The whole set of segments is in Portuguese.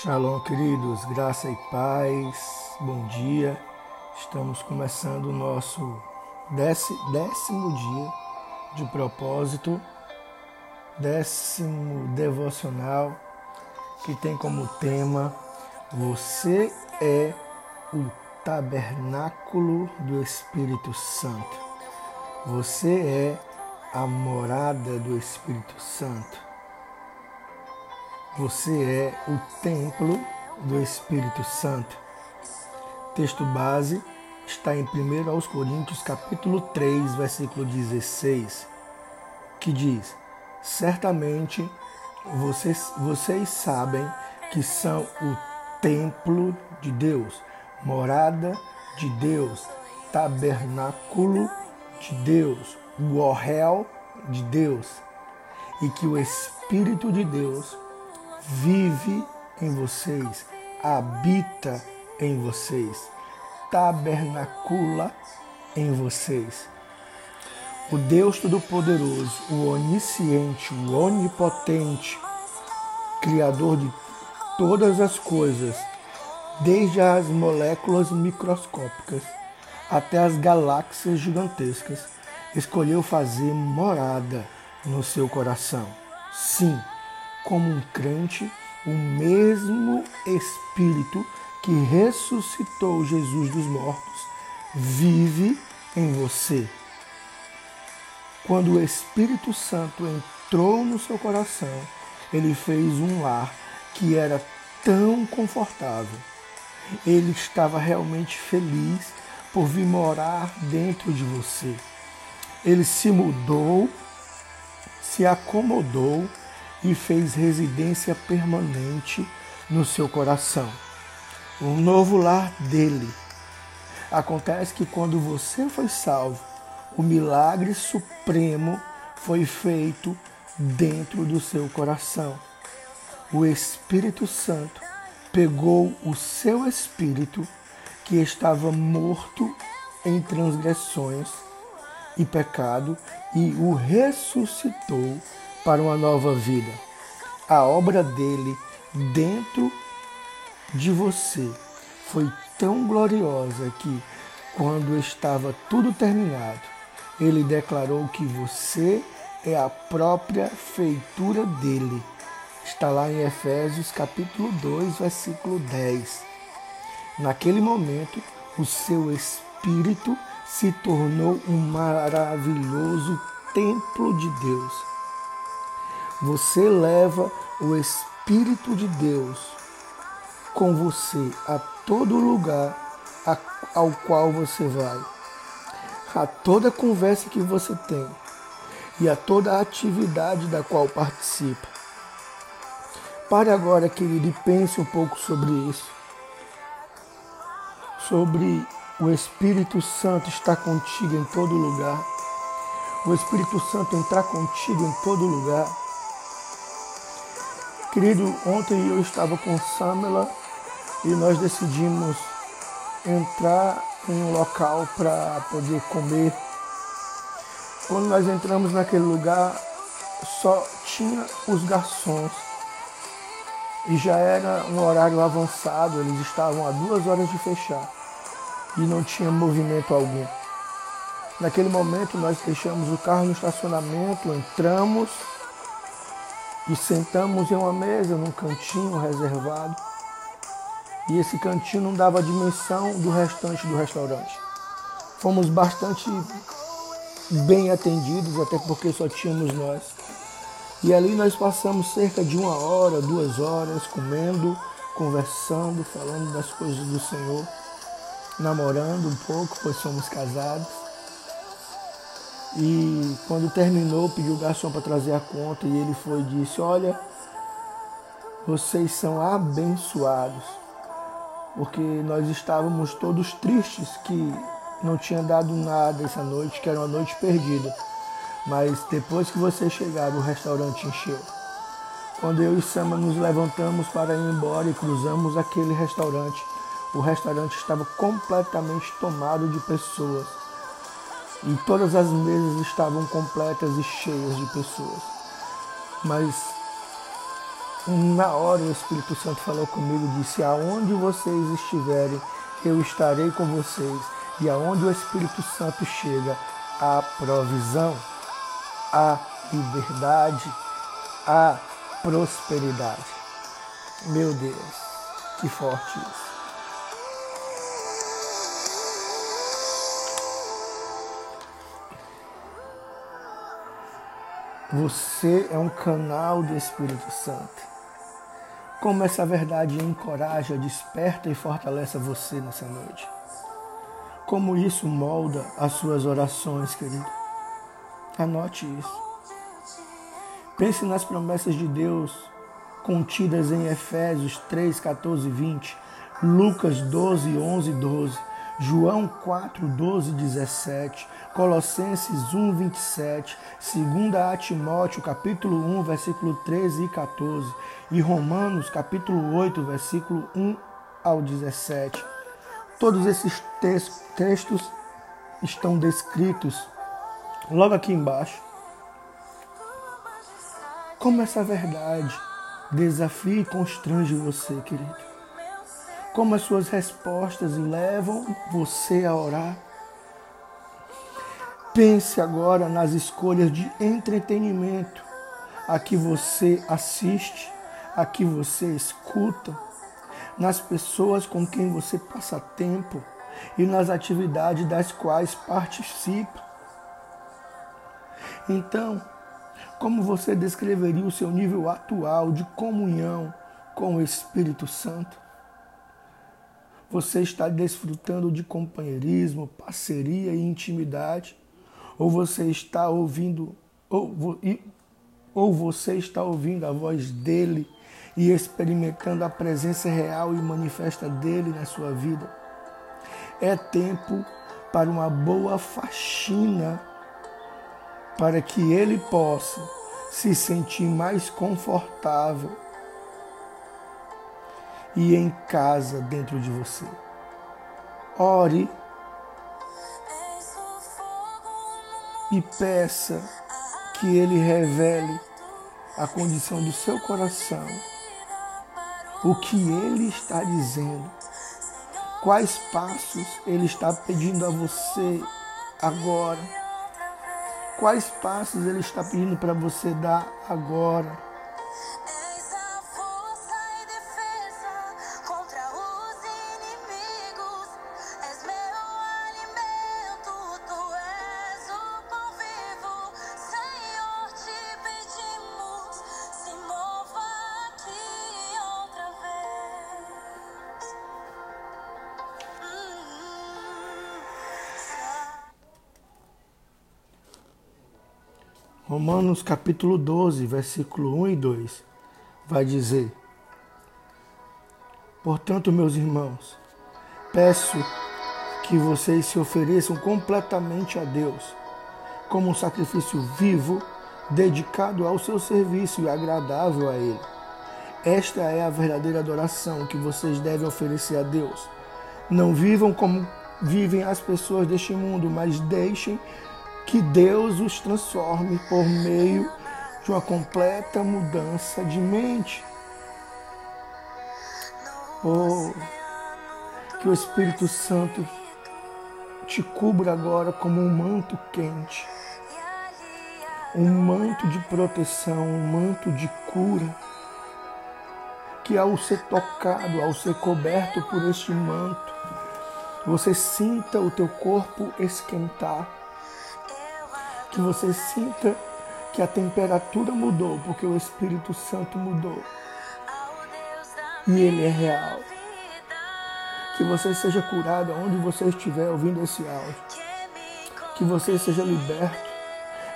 Shalom, queridos, graça e paz, bom dia. Estamos começando o nosso décimo dia de propósito, décimo devocional, que tem como tema Você é o tabernáculo do Espírito Santo. Você é a morada do Espírito Santo. Você é o templo do Espírito Santo. Texto base está em 1 aos Coríntios, capítulo 3, versículo 16, que diz: Certamente vocês, vocês sabem que são o templo de Deus, morada de Deus, tabernáculo de Deus, o orel de Deus, e que o Espírito de Deus vive em vocês, habita em vocês, tabernacula em vocês. O Deus Todo-Poderoso, o Onisciente, o Onipotente, Criador de todas as coisas, desde as moléculas microscópicas até as galáxias gigantescas, escolheu fazer morada no seu coração. Sim, como um crente, o mesmo Espírito que ressuscitou Jesus dos mortos vive em você. Quando o Espírito Santo entrou no seu coração, ele fez um lar que era tão confortável. Ele estava realmente feliz por vir morar dentro de você. Ele se mudou, se acomodou e fez residência permanente no seu coração. Um novo lar dele. Acontece que quando você foi salvo, o milagre supremo foi feito dentro do seu coração. O Espírito Santo pegou o seu espírito que estava morto em transgressões e pecado e o ressuscitou para uma nova vida. A obra dele dentro de você foi tão gloriosa que, quando estava tudo terminado, ele declarou que você é a própria feitura dele. Está lá em Efésios capítulo 2, versículo 10. Naquele momento, o seu espírito se tornou um maravilhoso templo de Deus. Você leva o Espírito de Deus com você a todo lugar ao qual você vai, a toda conversa que você tem e a toda atividade da qual participa. Pare agora, querido, e pense um pouco sobre isso. Sobre o Espírito Santo estar contigo em todo lugar. O Espírito Santo entrar contigo em todo lugar. Querido, ontem eu estava com Samela e nós decidimos entrar em um local para poder comer. Quando nós entramos naquele lugar, só tinha os garçons. E já era um horário avançado, eles estavam a duas horas de fechar. E não tinha movimento algum. Naquele momento nós deixamos o carro no estacionamento, entramos e sentamos em uma mesa num cantinho reservado. E esse cantinho não dava dimensão do restante do restaurante. Fomos bastante bem atendidos, até porque só tínhamos nós. E ali nós passamos cerca de uma hora, duas horas, comendo, conversando, falando das coisas do Senhor, namorando um pouco, pois somos casados. E quando terminou, pediu o garçom para trazer a conta e ele foi e disse: Olha, vocês são abençoados, porque nós estávamos todos tristes que não tinha dado nada essa noite, que era uma noite perdida. Mas depois que vocês chegaram, o restaurante encheu. Quando eu e Sama nos levantamos para ir embora e cruzamos aquele restaurante, o restaurante estava completamente tomado de pessoas e todas as mesas estavam completas e cheias de pessoas. Mas na hora o Espírito Santo falou comigo, disse: Aonde vocês estiverem, eu estarei com vocês. E aonde o Espírito Santo chega, a provisão, a liberdade, a prosperidade. Meu Deus, que forte isso. Você é um canal do Espírito Santo. Como essa verdade encoraja, desperta e fortalece você nessa noite. Como isso molda as suas orações, querido. Anote isso. Pense nas promessas de Deus contidas em Efésios 3, 14 e 20, Lucas 12, 11 e 12, João 4, 12 e 17, Colossenses 1, 27, 2 Timóteo capítulo 1, versículo 13 e 14 e Romanos capítulo 8, versículo 1 ao 17. Todos esses textos estão descritos logo aqui embaixo. Como essa verdade desafia e constrange você, querido. Como as suas respostas levam você a orar Pense agora nas escolhas de entretenimento a que você assiste, a que você escuta, nas pessoas com quem você passa tempo e nas atividades das quais participa. Então, como você descreveria o seu nível atual de comunhão com o Espírito Santo? Você está desfrutando de companheirismo, parceria e intimidade? ou você está ouvindo ou, ou você está ouvindo a voz dele e experimentando a presença real e manifesta dele na sua vida. É tempo para uma boa faxina para que ele possa se sentir mais confortável e em casa dentro de você. Ore e peça que Ele revele a condição do seu coração, o que Ele está dizendo, quais passos Ele está pedindo a você agora, quais passos Ele está pedindo para você dar agora. Romanos capítulo 12, versículo 1 e 2, vai dizer: Portanto, meus irmãos, peço que vocês se ofereçam completamente a Deus, como um sacrifício vivo, dedicado ao seu serviço e agradável a Ele. Esta é a verdadeira adoração que vocês devem oferecer a Deus. Não vivam como vivem as pessoas deste mundo, mas deixem que Deus os transforme por meio de uma completa mudança de mente. Oh, que o Espírito Santo te cubra agora como um manto quente, um manto de proteção, um manto de cura. Que ao ser tocado, ao ser coberto por este manto, você sinta o teu corpo esquentar que você sinta que a temperatura mudou, porque o Espírito Santo mudou. E ele é real. Que você seja curado onde você estiver ouvindo esse áudio. Que você seja liberto.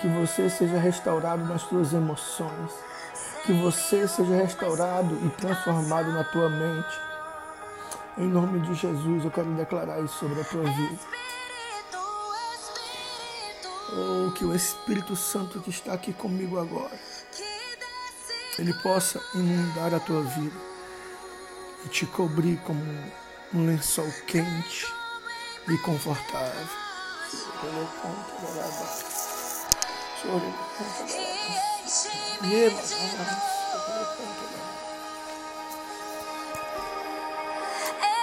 Que você seja restaurado nas suas emoções. Que você seja restaurado e transformado na tua mente. Em nome de Jesus, eu quero declarar isso sobre a tua vida ou que o Espírito Santo que está aqui comigo agora, ele possa inundar a tua vida e te cobrir como um lençol quente e confortável.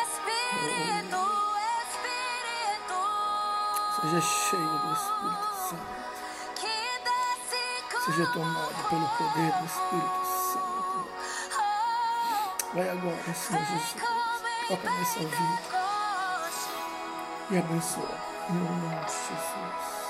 Espírito Seja cheio do Espírito Santo. Seja tomado pelo poder do Espírito Santo. Vai agora, Senhor Jesus. Toca nessa vida. E abençoa. Em nome de Jesus.